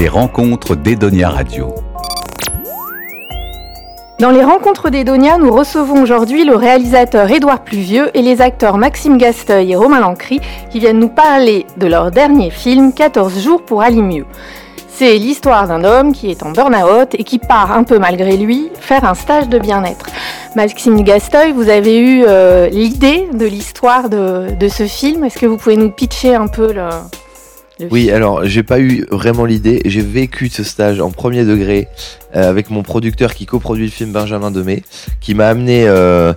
Les rencontres d'Edonia Radio. Dans les rencontres d'Edonia, nous recevons aujourd'hui le réalisateur Édouard Pluvieux et les acteurs Maxime Gasteuil et Romain Lancry qui viennent nous parler de leur dernier film 14 jours pour aller mieux. C'est l'histoire d'un homme qui est en burn-out et qui part un peu malgré lui faire un stage de bien-être. Maxime Gasteuil, vous avez eu euh, l'idée de l'histoire de, de, ce film. Est-ce que vous pouvez nous pitcher un peu le, oui, alors j'ai pas eu vraiment l'idée. J'ai vécu ce stage en premier degré euh, avec mon producteur qui coproduit le film Benjamin Demey, qui m'a amené euh,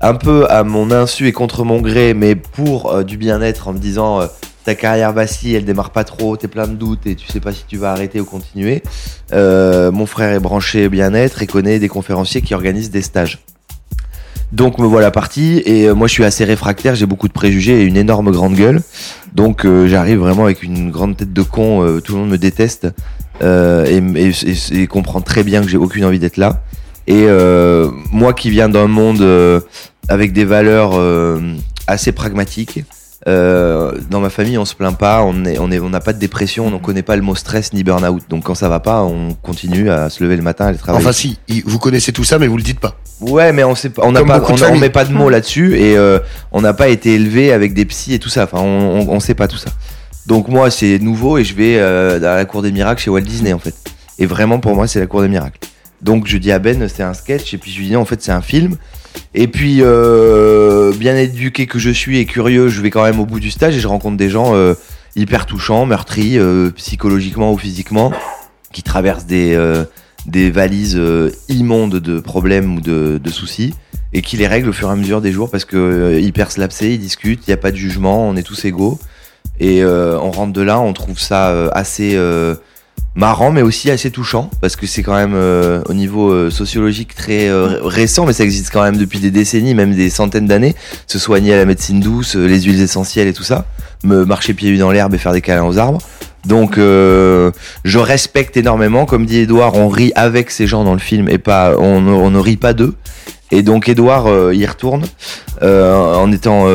un peu à mon insu et contre mon gré, mais pour euh, du bien-être en me disant ta carrière vacille, elle démarre pas trop, t'es plein de doutes et tu sais pas si tu vas arrêter ou continuer. mon frère est branché bien-être et connaît des conférenciers qui organisent des stages. Donc me voilà parti et moi je suis assez réfractaire, j'ai beaucoup de préjugés et une énorme grande gueule. Donc euh, j'arrive vraiment avec une grande tête de con, euh, tout le monde me déteste euh, et, comprend très bien que j'ai aucune envie d'être là. Et moi qui viens d'un monde avec des valeurs assez pragmatiques, dans ma famille, on se plaint pas, on n'a on on pas de dépression, on ne connaît pas le mot stress ni burn-out. Donc quand ça va pas, on continue à se lever le matin, à aller travailler. Enfin si, vous connaissez tout ça, mais vous le dites pas. Ouais, mais on sait pas, on n'a pas, on, met pas de mots là-dessus et euh, on n'a pas été élevé avec des psys et tout ça. Enfin, on, on, sait pas tout ça. Donc moi, c'est nouveau et je vais euh, à la cour des miracles chez Walt Disney en fait. Et vraiment pour moi, c'est la cour des miracles. Donc je dis à Ben, c'est un sketch et puis je lui dis en fait c'est un film. Et puis euh, bien éduqué que je suis et curieux, je vais quand même au bout du stage et je rencontre des gens euh, hyper touchants, meurtris, euh, psychologiquement ou physiquement, qui traversent des des valises euh, immondes de problèmes ou de, soucis et qui les règle au fur et à mesure des jours parce que euh, ils percent ils discutent, il n'y a pas de jugement, on est tous égaux. Et euh, on rentre de là, on trouve ça assez marrant mais aussi assez touchant parce que c'est quand même au niveau sociologique très récent mais ça existe quand même depuis des décennies même des centaines d'années. Se soigner à la médecine douce les huiles essentielles et tout ça. Me marcher pieds nus dans l'herbe et faire des câlins aux arbres donc euh, je respecte énormément, comme dit Edouard, on rit avec ces gens dans le film et pas on, ne rit pas d'eux. Et donc Edouard euh, y retourne euh, en étant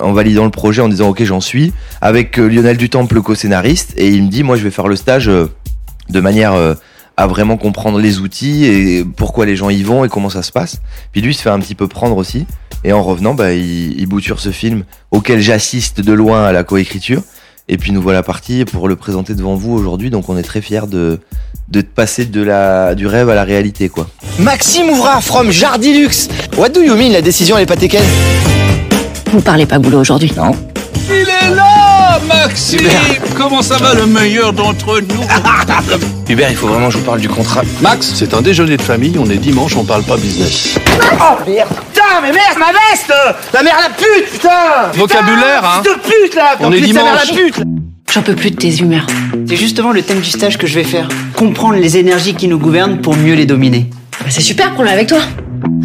en validant le projet en disant ok j'en suis. Avec Lionel Dutemple co-scénariste. Et il me dit moi je vais faire le stage de manière à vraiment comprendre les outils et pourquoi les gens y vont et comment ça se passe. Puis lui se fait un petit peu prendre aussi. Et en revenant bah, il, il bouture ce film auquel j'assiste de loin à la coécriture et puis nous voilà partis pour le présenter devant vous aujourd'hui. Donc on est très fiers de, de passer de la, du rêve à la réalité. quoi. Maxime Ouvra from Jardilux. What do you mean la décision n'est pas taken Vous parlez pas boulot aujourd'hui Non. Il est là, Maxime Comment ça va le meilleur d'entre nous Hubert, il faut vraiment que je vous parle du contrat. Max, c'est un déjeuner de famille, on est dimanche, on parle pas business. Oh merde Putain, mais merde, ma veste La mère la pute, putain Vocabulaire, hein de pute, là On est dimanche. la pute J'en peux plus de tes humeurs. C'est justement le thème du stage que je vais faire. Comprendre les énergies qui nous gouvernent pour mieux les dominer. Bah, c'est super, prends-le avec toi.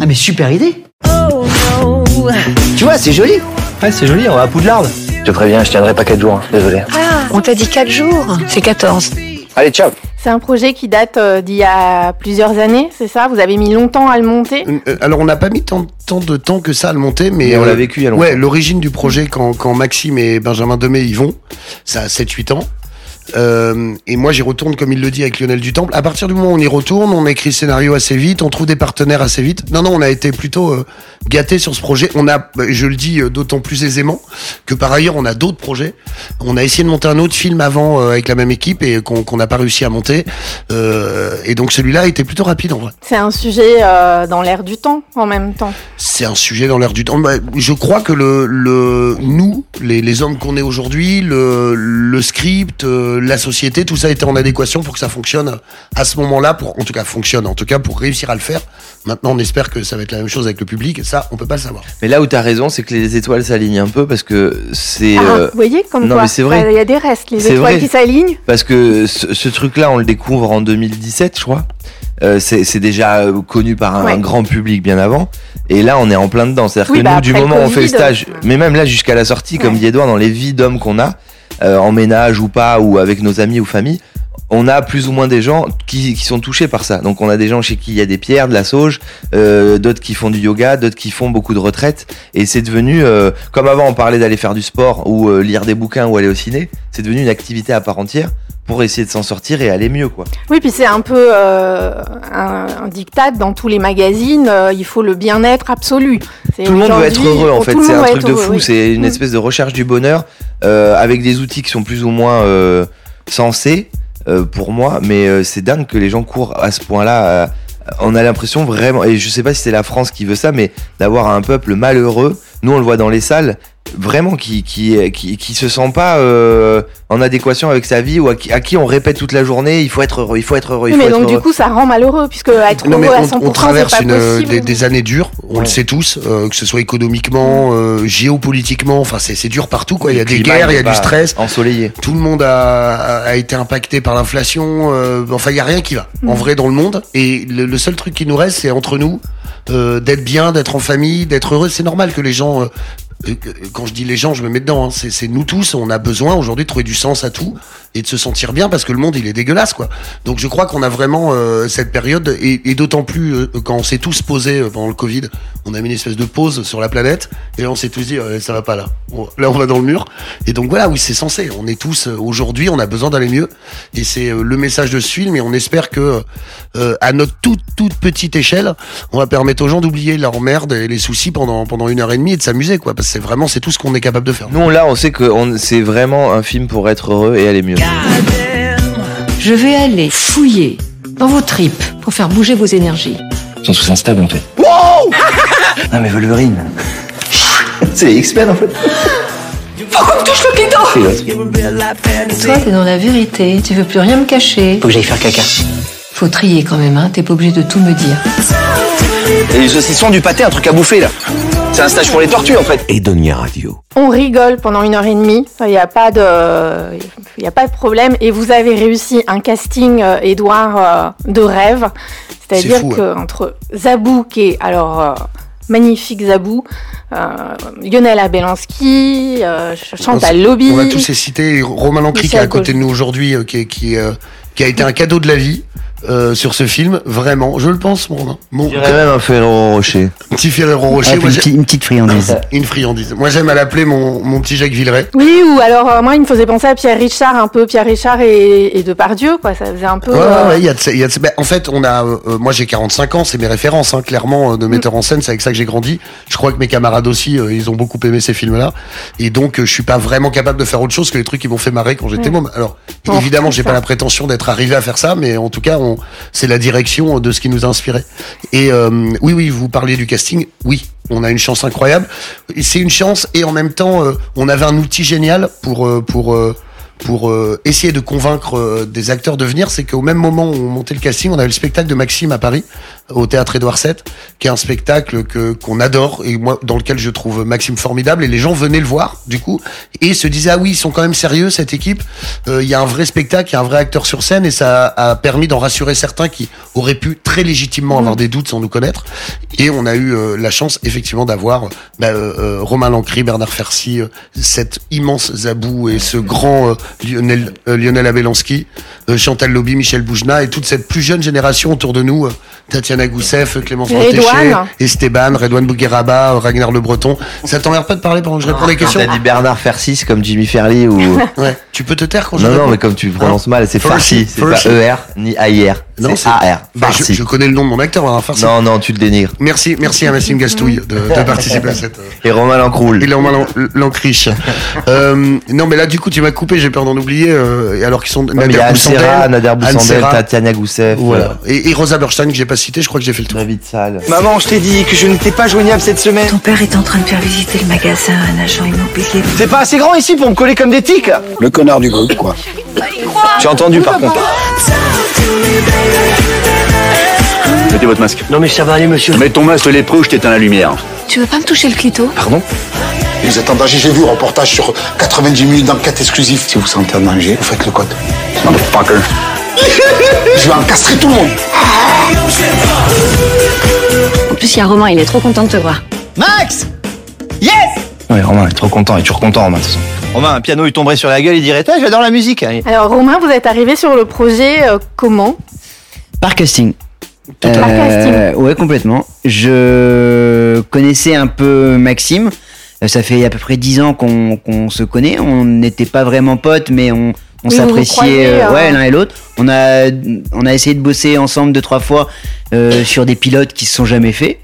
Ah mais super idée Oh no Tu vois, c'est joli Ouais, c'est joli, on va à Poudlard. Je te préviens, je tiendrai pas 4 jours, hein. désolé. Ah, on t'a dit 4 jours C'est 14. Allez, ciao c'est un projet qui date euh, d'il y a plusieurs années, c'est ça? Vous avez mis longtemps à le monter? Euh, Alors on n'a pas mis tant, de temps que ça à le monter, mais, on l'a euh, vécu il y a longtemps. Ouais, l'origine du projet quand, quand Maxime et Benjamin Demey y vont, ça a 7-8 ans. Euh, et moi, j'y retourne, comme il le dit, avec Lionel Dutemple. À partir du moment où on y retourne, on écrit le scénario assez vite, on trouve des partenaires assez vite. Non, non, on a été plutôt euh, gâtés sur ce projet. On a, je le dis euh, d'autant plus aisément, que par ailleurs, on a d'autres projets. On a essayé de monter un autre film avant avec la même équipe et qu'on n'a pas réussi à monter. et donc celui-là a été plutôt rapide en vrai. C'est un sujet dans l'air du temps en même temps. C'est un sujet dans l'air du temps. Bah, je crois que le, le nous, les, les hommes qu'on est aujourd'hui, le, le script, la société, tout ça était en adéquation pour que ça fonctionne à ce moment-là, pour en tout cas fonctionne, en tout cas pour réussir à le faire. Maintenant, on espère que ça va être la même chose avec le public, ça, on peut pas le savoir. Mais là où tu as raison, c'est que les étoiles s'alignent un peu parce que c'est. Ah, euh, vous voyez comme non, quoi c'est vrai. Il y a des restes, les étoiles qui s'alignent. Parce que ce, truc-là, on le découvre en 2017, je crois. Euh, c'est déjà euh, connu par un, grand public bien avant. Et là, on est en plein dedans. C'est-à-dire que bah nous, du moment où on fait le stage, mais même là jusqu'à la sortie, comme dit Edouard, dans les vies d'hommes qu'on a, euh, en ménage ou pas, ou avec nos amis ou famille, on a plus ou moins des gens qui, qui, sont touchés par ça. Donc on a des gens chez qui il y a des pierres, de la sauge, euh, d'autres qui font du yoga, d'autres qui font beaucoup de retraites. Et c'est devenu, euh, comme avant on parlait d'aller faire du sport ou lire des bouquins ou aller au ciné, c'est devenu une activité à part entière pour essayer de s'en sortir et aller mieux quoi. Oui, puis c'est un peu euh, un, un, diktat dans tous les magazines. Euh, il faut le bien-être absolu. Tout le monde veut être heureux en fait. C'est un truc de fou. Oui. C'est une mm. espèce de recherche du bonheur euh, avec des outils qui sont plus ou moins sensés pour moi. Mais c'est dingue que les gens courent à ce point-là. on a l'impression vraiment, et je sais pas si c'est la France qui veut ça, mais d'avoir un peuple malheureux. Nous, on le voit dans les salles vraiment qui qui, qui qui se sent pas euh, en adéquation avec sa vie ou à qui, à qui, on répète toute la journée il faut être heureux il faut être heureux il oui, faut mais être donc heureux. du coup ça rend malheureux puisque être non, heureux à 100% on, on traverse une, des, des, années dures on ouais. le sait tous euh, que ce soit économiquement euh, géopolitiquement enfin c'est dur partout quoi il y a des guerres il y a du stress ensoleillé tout le monde a, a, été impacté par l'inflation euh, enfin il y a rien qui va mm. en vrai dans le monde et le, le seul truc qui nous reste c'est entre nous euh, d'être bien, d'être en famille, d'être heureux. C'est normal que les gens, euh, quand je dis les gens, je me mets dedans. Hein, c'est nous tous. On a besoin aujourd'hui de trouver du sens à tout et de se sentir bien parce que le monde il est dégueulasse quoi. Donc je crois qu'on a vraiment euh, cette période et, et d'autant plus euh, quand on s'est tous posés pendant le Covid, on a mis une espèce de pause sur la planète et on s'est tous dit ça va pas là. Bon, là on va dans le mur et donc voilà oui c'est censé. On est tous aujourd'hui on a besoin d'aller mieux et c'est le message de ce film et on espère que à notre toute toute petite échelle on va permettre aux gens d'oublier leur merde et les soucis pendant pendant une heure et demie et de s'amuser quoi c'est vraiment c'est tout ce qu'on est capable de faire. Nous là on sait que c'est vraiment un film pour être heureux et aller mieux. Je vais aller fouiller dans vos tripes pour faire bouger vos énergies. Ils sont tous instables en fait. Wow non mais Wolverine. C'est X-Men en fait. Faut qu'on me touche le clito Toi t'es dans la vérité, tu veux plus rien me cacher. Faut que j'aille faire caca. Faut trier quand même, hein, t'es pas obligé de tout me dire. Et les saucissons du pâté, un truc à bouffer là. C'est un stage pour les tortues en fait. Edonia Radio. On rigole pendant une heure et demie. Il n'y a pas de, il y a pas de problème. Et vous avez réussi un casting, euh, Edouard, euh, de rêve. C'est-à-dire que hein. entre Zabou, qui est alors euh, magnifique Zabou, euh, Lionel Abelanski, euh, Chantal Lobby. On va tous les citer. Romain Lancry qui est à côté de nous aujourd'hui, qui, qui, qui a été un cadeau de la vie. Euh, sur ce film, vraiment, je le pense, mon. mon je dirais même un Ferrero Rocher. Un petit Ferrero Rocher. Ah, une, petite, une, petite friandise. une friandise. Moi, j'aime à l'appeler mon, mon petit Jacques Villeray. Oui, ou alors, euh, moi, il me faisait penser à Pierre Richard, un peu Pierre Richard et, et Depardieu, quoi. Ça faisait un peu. Ouais, euh... ouais, il y a, de, y a de, bah, en fait, on a. Euh, moi, j'ai 45 ans, c'est mes références, hein, clairement, de metteur en scène, c'est avec ça que j'ai grandi. Je crois que mes camarades aussi, euh, ils ont beaucoup aimé ces films-là. Et donc, je suis pas vraiment capable de faire autre chose que les trucs qui m'ont fait marrer quand j'étais môme. Alors, bon, évidemment, j'ai pas la prétention d'être arrivé à faire ça, mais en tout cas, on, c'est la direction de ce qui nous a inspiré. Et euh, oui, oui, vous parliez du casting. Oui, on a une chance incroyable. C'est une chance et en même temps, euh, on avait un outil génial pour euh, pour pour euh, essayer de convaincre euh, des acteurs de venir, c'est qu'au même moment où on montait le casting, on avait le spectacle de Maxime à Paris, au théâtre Édouard VII, qui est un spectacle que qu'on adore et moi dans lequel je trouve Maxime formidable et les gens venaient le voir du coup et se disaient ah oui ils sont quand même sérieux cette équipe, il euh, y a un vrai spectacle, il y a un vrai acteur sur scène et ça a permis d'en rassurer certains qui auraient pu très légitimement avoir des doutes sans nous connaître. Et on a eu la chance effectivement d'avoir bah, Romain Lancry, Bernard Fercy, cette immense Zabou et ce grand Lionel, euh, Lionel Abelanski, euh, Chantal Lobby, Michel Boujna et toute cette plus jeune génération autour de nous, euh, Tatiana Goussef, Clémence Montéché, Esteban, Redouane Bougueraba, Ragnar Le Breton. Ça t'emmerde pas de parler pendant que je réponds les questions T'as dit Bernard Fersis comme Jimmy Ferly ou... ouais. Tu peux te taire quand je Non, réponds non, mais comme tu prononces mal, c'est Farsi, c'est pas ER ni AIR. Non, c'est AR. Bah, je, je, connais le nom de mon acteur, Farsi. Non, non, tu le dénigres. Merci, merci à Maxime Gastouille de, de participer à cette. Et Romain Lancroule. Et Romain Lancriche. euh, non, mais là, du coup, tu m'as coupé, j'ai peur d'en oublier. Euh, alors qu'ils sont ouais, Nader Boussandel, Nader Boussandel, Tatiana Goussef. Voilà. Et, et, Rosa Berstein que j'ai pas cité, je crois que j'ai fait le tour. David Salle. Maman, je t'ai dit que je n'étais pas joignable cette semaine. Ton père est en train de faire visiter le magasin à un agent immobilier. C'est pas assez grand ici pour me coller comme des tics. Le connard du groupe, quoi. J'ai entendu par contre. Mettez votre masque. Non mais ça va aller monsieur. Mets ton masque lépreux ou je t'éteins la lumière. Tu veux pas me toucher le clito? Pardon? Vous êtes en danger, j'ai vu un reportage sur 90 minutes d'enquête exclusive. Si vous sentez en danger, vous faites le code. Motherfucker. je vais encastrer tout le monde. En plus, il y a Romain, il est trop content de te voir. Max Yes Oui, Romain est trop content, il est toujours content, Romain, de toute façon. Romain, un piano, il tomberait sur la gueule, il dirait, j'adore la musique. Alors, Romain, vous êtes arrivé sur le projet euh, comment? Par casting. Par casting. Euh, ouais, complètement. Je connaissais un peu Maxime. Euh, Ça fait à peu près dix ans qu'on se connaît. On n'était pas vraiment potes, mais on Oui, s'appréciait euh, euh. ouais, l'un et l'autre. On a, on a essayé de bosser ensemble deux, trois fois euh, sur des pilotes qui se sont jamais faits.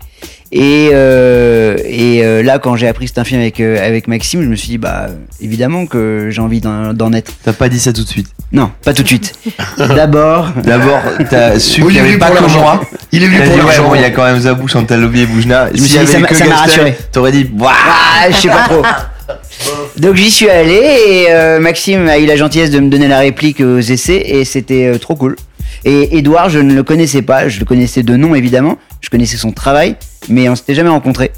Et, euh, et euh, là, quand j'ai appris que c'était un film avec, euh, avec Maxime, je me suis dit, bah, évidemment que j'ai envie d'en d'en être. T'as pas dit ça tout de suite. Non, pas tout de suite. D'abord, D'abord, t'as su Oui, qu'il y il est avait venu pas pour que l'argent. moi. Il est venu T'as pour dit, ouais, l'argent. bon, il y a quand même Zabou, Chantal Lobby et Boujna. me S'il suis y dit, ça m'a- que ça m'a Gaston, rassuré. T'aurais dit, Waouh ah, je sais pas trop. Donc j'y suis allé et euh, Maxime a eu la gentillesse de me donner la réplique aux essais et c'était euh, trop cool. Et Edouard, je ne le connaissais pas, je le connaissais de nom évidemment, je connaissais son travail, mais on s'était jamais rencontrés.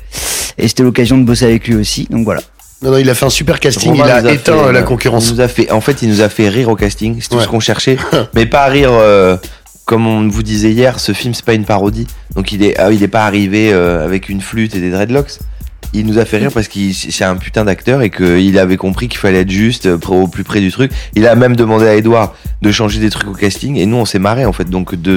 Et c'était l'occasion de bosser avec lui aussi, donc voilà. Non, non, il a fait un super casting, Romain il a éteint fait, la euh, concurrence. il nous a fait, en fait, il nous a fait rire au casting. C'est tout Ouais. ce qu'on cherchait. mais pas rire, euh, comme on vous disait hier, ce film, c'est pas une parodie. Donc il est, ah, il est pas arrivé euh, avec une flûte et des dreadlocks. Il nous a fait rire parce qu'il c'est un putain d'acteur et qu'il avait compris qu'il fallait être juste euh, au plus près du truc. Il a même demandé à Edouard de changer des trucs au casting et nous on s'est marré en fait. Donc de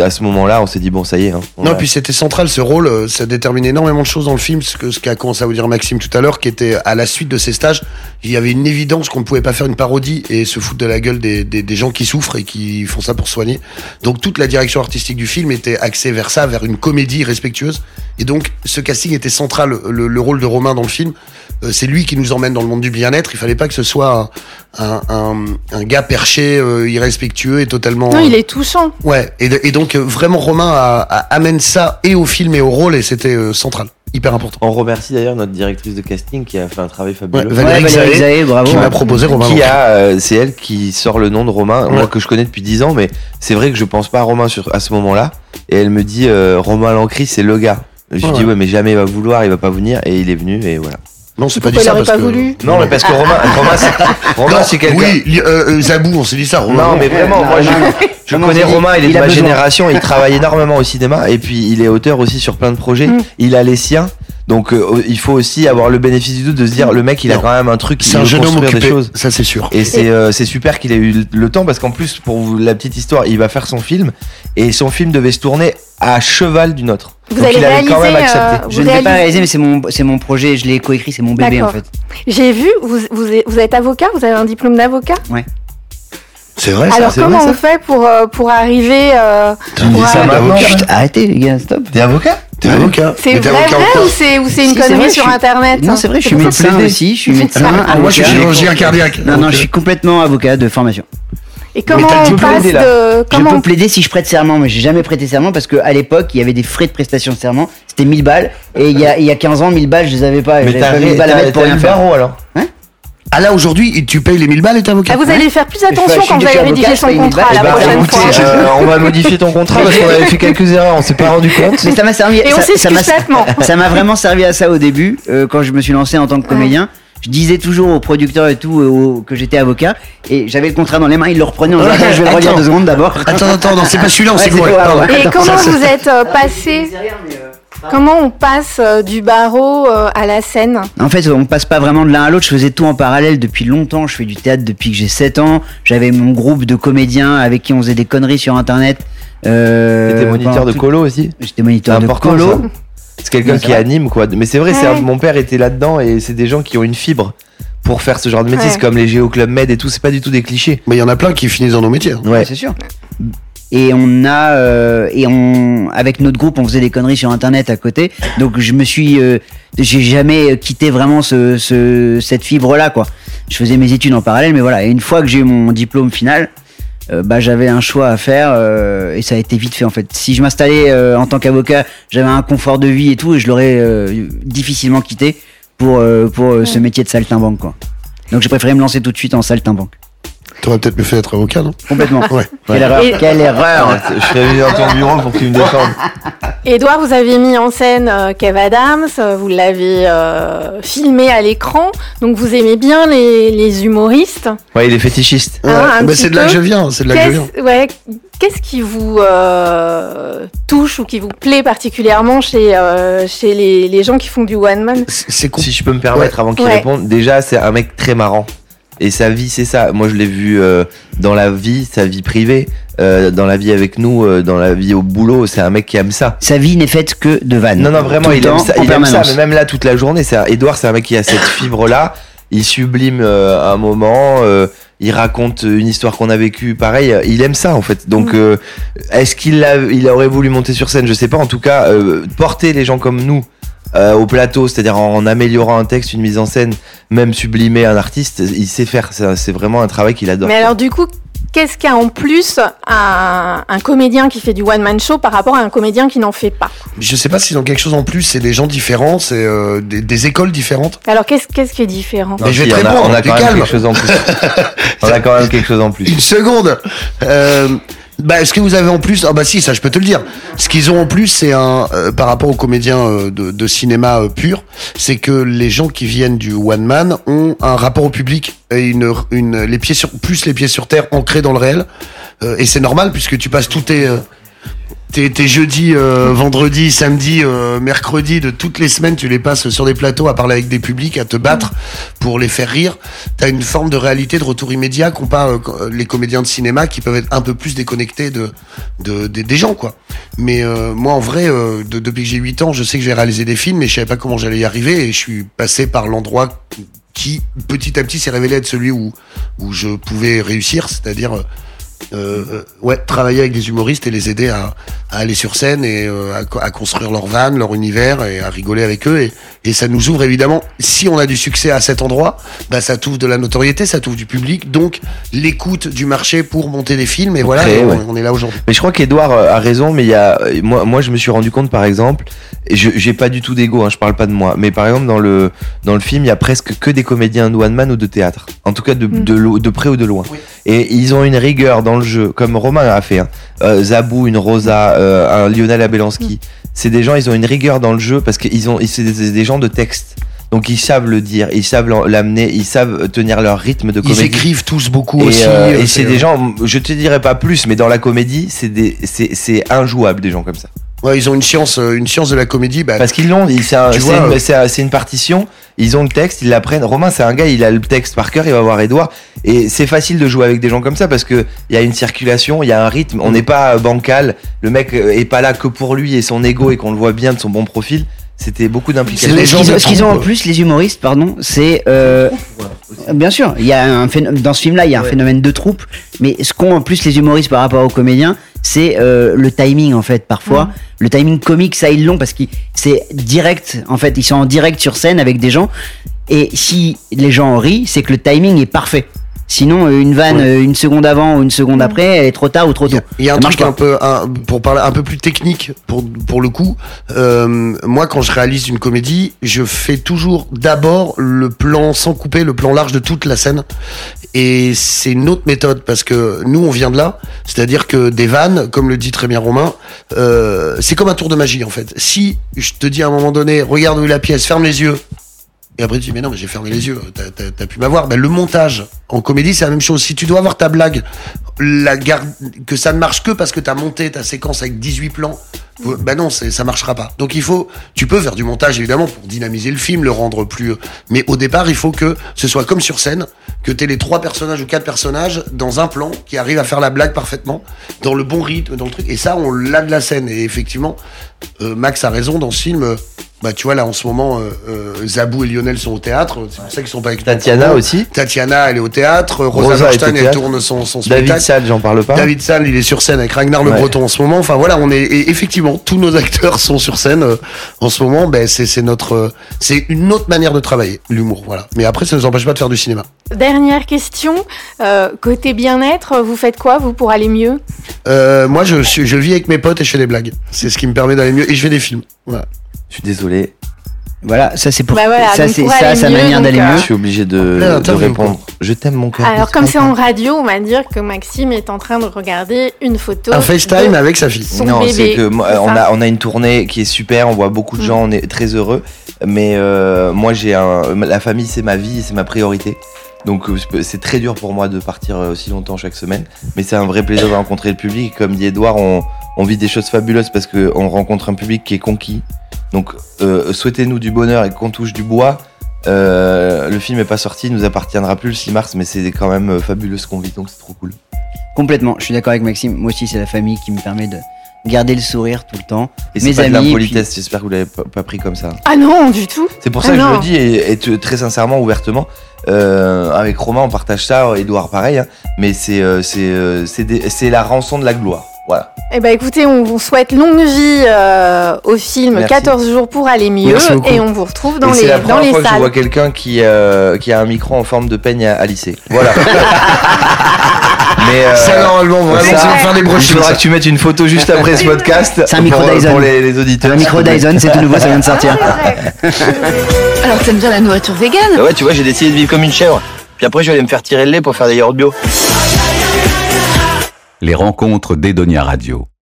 à, ce- moment-là, on s'est dit bon ça y est. hein, on Non, a- puis c'était central ce rôle, euh, ça détermine énormément de choses dans le film, ce que ce qu'a commencé à vous dire Maxime tout à l'heure, qui était à la suite de ces stages, il y avait une évidence qu'on ne pouvait pas faire une parodie et se foutre de la gueule des, des, des gens qui souffrent et qui font ça pour soigner. Donc toute la direction artistique du film était axée vers ça, vers une comédie respectueuse. Et donc ce casting était central, le, le rôle de Romain dans le film, euh, c'est lui qui nous emmène dans le monde du bien-être. Il fallait pas que ce soit un, un, un, un gars perché, euh, irrespectueux et totalement. Non, il est touchant. Ouais, et, et donc euh, vraiment Romain a- a- amène ça et au film et au rôle et c'était euh, central, hyper important. On remercie d'ailleurs notre directrice de casting qui a fait un travail fabuleux. Ouais, Valérie Ouais, Valérie Xaé, Xaé, bravo. qui m'a proposé Romain. qui Lancret. a, euh, c'est elle qui sort le nom de Romain, moi que je connais depuis 10 ans, mais c'est vrai que je pense pas à Romain sur, à ce moment-là. Et elle me dit, euh, Romain Lancry, c'est le gars. Je Ouais. dis, ouais, mais jamais il va vouloir, il va pas venir, et il est venu, et voilà. Non, c'est pas dit ça parce pas que. voulu Non, mais parce que Romain, Romain, c'est, Romain, c'est quelqu'un. Oui, euh, euh, Zabou, on s'est dit ça. Romain. Non, mais vraiment, Non, moi, je, je Non, connais Romain, il est il de ma besoin. génération, il travaille énormément au cinéma, et puis il est auteur aussi sur plein de projets. Mm. Il a les siens. Donc, euh, il faut aussi avoir le bénéfice du doute de se dire, le mec, il a Non. quand même un truc, un veut jeune homme construire des occupé, choses. ça c'est sûr. Et c'est euh, c'est super qu'il ait eu le temps parce qu'en plus, pour vous, la petite histoire, il va faire son film et son film devait se tourner à cheval du nôtre. Vous Donc allez il avait quand même accepté. euh, Je ne l'ai pas réalisé, mais c'est mon, c'est mon projet, je l'ai coécrit, c'est mon bébé en fait. J'ai vu, vous, vous, êtes- vous êtes avocat, vous avez un diplôme d'avocat. C'est vrai, ça. Alors c'est comment vrai, on fait pour, euh, pour arriver euh, Ouais. ça arrêtez les gars, stop. T'es avocat? T'es avocat. C'est vrai ou c'est ou c'est une connerie vrai, sur internet Non, c'est vrai, je suis médecin aussi, je suis médecin. Ah, Moi, je suis chirurgien cardiaque. Non, non, je suis complètement avocat de formation. Et comment on passe de Je comment peux plaider si je prête serment, mais j'ai jamais prêté serment parce qu'à l'époque, il y avait des frais de prestation de serment. C'était 1000 balles. Et il y a, il y a 15 ans, 1000 balles, je les avais pas. j'avais t'as pas 1000 balles à mettre pour rien faire. barreau alors Ah là aujourd'hui, tu payes les 1000 balles et t'es avocat. Ah, vous allez faire plus attention quand vous allez rédiger son contrat la prochaine écoutez, fois. Euh, On va modifier ton contrat parce qu'on avait fait quelques erreurs, on s'est pas rendu compte. Mais ça m'a servi. Et on ça- m'a- bêtement. Ça m'a vraiment servi à ça au début, euh, quand je me suis lancé en tant que comédien. Je disais toujours aux producteurs et tout euh, que j'étais avocat et j'avais le contrat dans les mains, ils le reprenaient en disant Attends, je vais le relire deux secondes d'abord. Attends, attends, non, c'est pas celui-là, on Pardon. ouais. Et Attends, comment ça, vous êtes euh, passé Comment on passe euh, du barreau euh, à la scène? En fait, on passe pas vraiment de l'un à l'autre. Je faisais tout en parallèle depuis longtemps. Je fais du théâtre depuis que j'ai 7 ans. J'avais mon groupe de comédiens avec qui on faisait des conneries sur internet. Euh, T'étais moniteur de tout- colo aussi? J'étais moniteur de colo. ça. C'est quelqu'un qui anime quoi. Mais c'est vrai, c'est Ouais. un- mon père était là-dedans et c'est des gens qui ont une fibre pour faire ce genre de métier. Ouais. C'est comme les Géo Club Med et tout, c'est pas du tout des clichés. Mais il y en a plein qui finissent dans nos métiers. hein. Ouais. c'est sûr. Et on a euh, et on avec notre groupe on faisait des conneries sur internet à côté. Donc je me suis euh, j'ai jamais quitté vraiment ce, ce cette fibre là quoi. Je faisais mes études en parallèle mais voilà. Et une fois que j'ai eu mon diplôme final, euh, bah j'avais un choix à faire euh, et ça a été vite fait en fait. Si je m'installais euh, en tant qu'avocat, j'avais un confort de vie et tout et je l'aurais euh, difficilement quitté pour euh, pour ce métier de saltimbanque quoi. Donc j'ai préféré me lancer tout de suite en saltimbanque. T'aurais peut-être mieux fait d'être avocat, non Complètement. Ouais. Quelle erreur, Et- quelle erreur. Je serais venu dans ton bureau pour que tu me défendes. Edouard, vous avez mis en scène euh, Kev Adams, euh, vous l'avez euh, filmé à l'écran, donc vous aimez bien les, les humoristes. Ouais, il est fétichiste. Ah, bah, c'est de là que je viens, c'est de là que je viens. Qu'est-ce ouais, qu'est-ce qui vous euh, touche ou qui vous plaît particulièrement chez, euh, chez les, les gens qui font du one man? C'est con. Si je peux me permettre, avant qu'il Ouais. réponde, déjà, c'est un mec très marrant. Et sa vie, c'est ça. Moi, je l'ai vu euh, dans la vie, sa vie privée, euh, dans la vie avec nous, euh, dans la vie au boulot. C'est un mec qui aime ça. Sa vie n'est faite que de vannes. Non, non, vraiment, Tout il aime ça. Il aime ça, mais même là, toute la journée. C'est un- Edouard, c'est un mec qui a cette fibre-là. Il sublime euh, un moment. euh, il raconte une histoire qu'on a vécue. Pareil, il aime ça en fait. Donc, euh, est-ce qu'il a, il aurait voulu monter sur scène? Je sais pas. En tout cas, euh, porter les gens comme nous. Euh, au plateau, c'est-à-dire en améliorant un texte, une mise en scène, même sublimer un artiste, il sait faire. C'est vraiment un travail qu'il adore. Mais alors du coup, qu'est-ce qu'il y a en plus un, un comédien qui fait du one-man show par rapport à un comédien qui n'en fait pas? Je sais pas s'ils ont quelque chose en plus, c'est des gens différents, c'est euh, des, des écoles différentes. Alors qu'est-ce qu'est-ce qui est différent? Mais je vais Si, te on a- on a quand même calme. quelque chose en plus. on a quand même quelque chose en plus. Une seconde. Euh, bah, ce que vous avez en plus, ah bah si, ça je peux te le dire. Ce qu'ils ont en plus, c'est un euh, par rapport aux comédiens euh, de, de cinéma euh, pur, c'est que les gens qui viennent du one man ont un rapport au public et une, une les pieds sur plus les pieds sur terre, ancrés dans le réel. Euh, et c'est normal puisque tu passes tous tes euh, tes, jeudis, euh, vendredis, samedis, euh, mercredis de toutes les semaines, tu les passes sur des plateaux à parler avec des publics, à te battre pour les faire rire. T'as une forme de réalité de retour immédiat qu'ont pas euh, les comédiens de cinéma qui peuvent être un peu plus déconnectés de, de, des- gens, quoi. Mais moi, en vrai, de- depuis que j'ai 8 ans, je sais que je vais réaliser des films, mais je savais pas comment j'allais y arriver et je suis passé par l'endroit qui, petit à petit, s'est révélé être celui où, où je pouvais réussir, c'est-à-dire euh, ouais, travailler avec des humoristes et les aider à, à aller sur scène et euh, à, co- à construire leur van, leur univers et à rigoler avec eux. Et, et ça nous ouvre évidemment, si on a du succès à cet endroit, bah, ça t'ouvre de la notoriété, ça t'ouvre du public, donc l'écoute du marché pour monter des films. Et voilà, et on, ouais. on est là aujourd'hui. Mais je crois qu'Edouard euh, a raison, mais il y a, moi, moi, je me suis rendu compte, par exemple, et je j'ai pas du tout d'ego, hein, je parle pas de moi, mais par exemple, dans le, dans le film, il y a presque que des comédiens de one man ou de théâtre. En tout cas, de, de, lo- de près ou de loin. Et ils ont une rigueur dans le jeu, comme Romain a fait. Hein. Euh, Zabou, une Rosa, euh, un Lionel Abelansky. C'est des gens, ils ont une rigueur dans le jeu parce qu'ils ont, c'est des, des gens de texte. Donc ils savent le dire, ils savent l'amener, ils savent tenir leur rythme de comédie. Ils écrivent tous beaucoup Et, aussi. euh, et c'est des gens, je te dirais pas plus, mais dans la comédie, c'est des, c'est, c'est injouable des gens comme ça. Ouais, ils ont une science, euh, une science de la comédie. Bah, Parce qu'ils l'ont, c'est, un- une, euh, une partition, ils ont le texte, ils l'apprennent. Romain, c'est un gars, il a le texte par cœur, il va voir Edouard. Et c'est facile de jouer avec des gens comme ça parce que il y a une circulation, il y a un rythme, on n'est pas euh, bancal, le mec est pas là que pour lui et son ego et qu'on le voit bien de son bon profil. C'était beaucoup d'implication. Ce qu'ils- ont en plus, les humoristes, pardon, c'est. euh, bien sûr, il y a un dans ce film-là, il y a un phénomène de troupe, mais ce qu'ont en plus les humoristes par rapport aux comédiens, c'est euh, le timing en fait, parfois. Le timing comique, ça ils l'ont parce que c'est direct, en fait, ils sont en direct sur scène avec des gens, et si les gens rient, c'est que le timing est parfait. Sinon, euh, une vanne euh, une seconde avant ou une seconde après, elle est trop tard ou trop tôt. Il y a un Ça truc un peu, un- pour parler un peu plus technique pour pour le coup. euh, moi, quand je réalise une comédie, je fais toujours d'abord le plan sans couper, le plan large de toute la scène. Et c'est une autre méthode parce que nous, on vient de là. C'est-à-dire que des vannes, comme le dit très bien Romain, euh, c'est comme un tour de magie en fait. Si je te dis à un moment donné, regarde où est la pièce, ferme les yeux. Et après mais non mais j'ai fermé les yeux, t'as pu m'avoir. Ben, le montage en comédie c'est la même chose. Si tu dois avoir ta blague, la garde, que ça ne marche que parce que t'as monté ta séquence avec 18 plans, ben non c'est, ça marchera pas. Donc il faut, tu peux faire du montage évidemment pour dynamiser le film, le rendre plus. Mais au départ il faut que ce soit comme sur scène, que t'aies les trois personnages ou quatre personnages dans un plan qui arrivent à faire la blague parfaitement, dans le bon rythme, dans le truc. Et ça on l'a de la scène. Et effectivement, euh, Max a raison dans ce film. euh, bah tu vois là en ce moment euh, euh, Zabou et Lionel sont au théâtre c'est pour ça qu'ils sont pas avec. Tatiana aussi. Tatiana elle est au théâtre Rosa, Rosa Bernstein elle théâtre. tourne son, son David spectacle Salle, j'en parle pas. David Salle il est sur scène avec Ragnar le. Breton en ce moment enfin voilà on est et effectivement tous nos acteurs sont sur scène euh, en ce moment. Ben c'est c'est notre euh, c'est une autre manière de travailler l'humour voilà. Mais après ça ne nous empêche pas de faire du cinéma. Dernière question, euh, côté bien-être, vous faites quoi vous pour aller mieux? Euh, moi je suis je vis avec mes potes et je fais des blagues. C'est ce qui me permet d'aller mieux et je fais des films voilà. Je suis désolé. Voilà, ça c'est pour Bah voilà, ça c'est ça sa mieux, manière d'aller euh, mieux. Je suis obligé de, de répondre. Je t'aime mon cœur. Alors comme c'est en radio, on va dire que Maxime est en train de regarder une photo. un FaceTime avec sa fille son non, c'est que moi, on a on a une tournée qui est super, on voit beaucoup de gens, on est très heureux. Mais euh, moi j'ai un la famille c'est ma vie, c'est ma priorité. Donc euh, c'est- c'est très dur pour moi de partir euh, aussi longtemps chaque semaine, mais c'est un vrai plaisir de rencontrer le public. Comme dit Edouard, on, on vit des choses fabuleuses parce qu'on rencontre un public qui est conquis. Donc euh, souhaitez-nous du bonheur et qu'on touche du bois. Euh, le film est pas sorti, il nous appartiendra plus le 6 mars, mais c'est quand même euh, fabuleux ce qu'on vit, donc c'est trop cool. Complètement, je suis d'accord avec Maxime. Moi aussi, c'est la famille qui me permet de, garder le sourire tout le temps. Et c'est Mes pas de amis. puis- l'impolitesse, j'espère que vous l'avez pas, pas pris comme ça. Ah non, du tout. C'est pour Ah ça que je le dis et, très sincèrement, ouvertement. euh, avec Romain, on partage ça, Edouard pareil, hein, mais c'est euh, c'est euh, c'est des- c'est la rançon de la gloire. Voilà. Eh ben écoutez, on vous souhaite longue vie euh, au film Merci. 14 jours pour aller mieux et on vous retrouve dans et les la dans les fois que je vois quelqu'un qui, euh, qui a un micro en forme de peigne à, à lisser. Voilà. Mais, euh, Ça, normalement, vraiment, ça, va faire des brochures, Il faudra ça. que tu mettes une photo juste après ce podcast. C'est un micro pour, Dyson. Pour les, les auditeurs. Un micro Dyson, c'est tout nouveau, ça vient de sortir. Alors t'aimes bien la nourriture végane? Bah ouais, tu vois, j'ai décidé de vivre comme une chèvre. Puis après, je vais aller me faire tirer le lait pour faire des yaourts bio. Les rencontres d'Edonia Radio.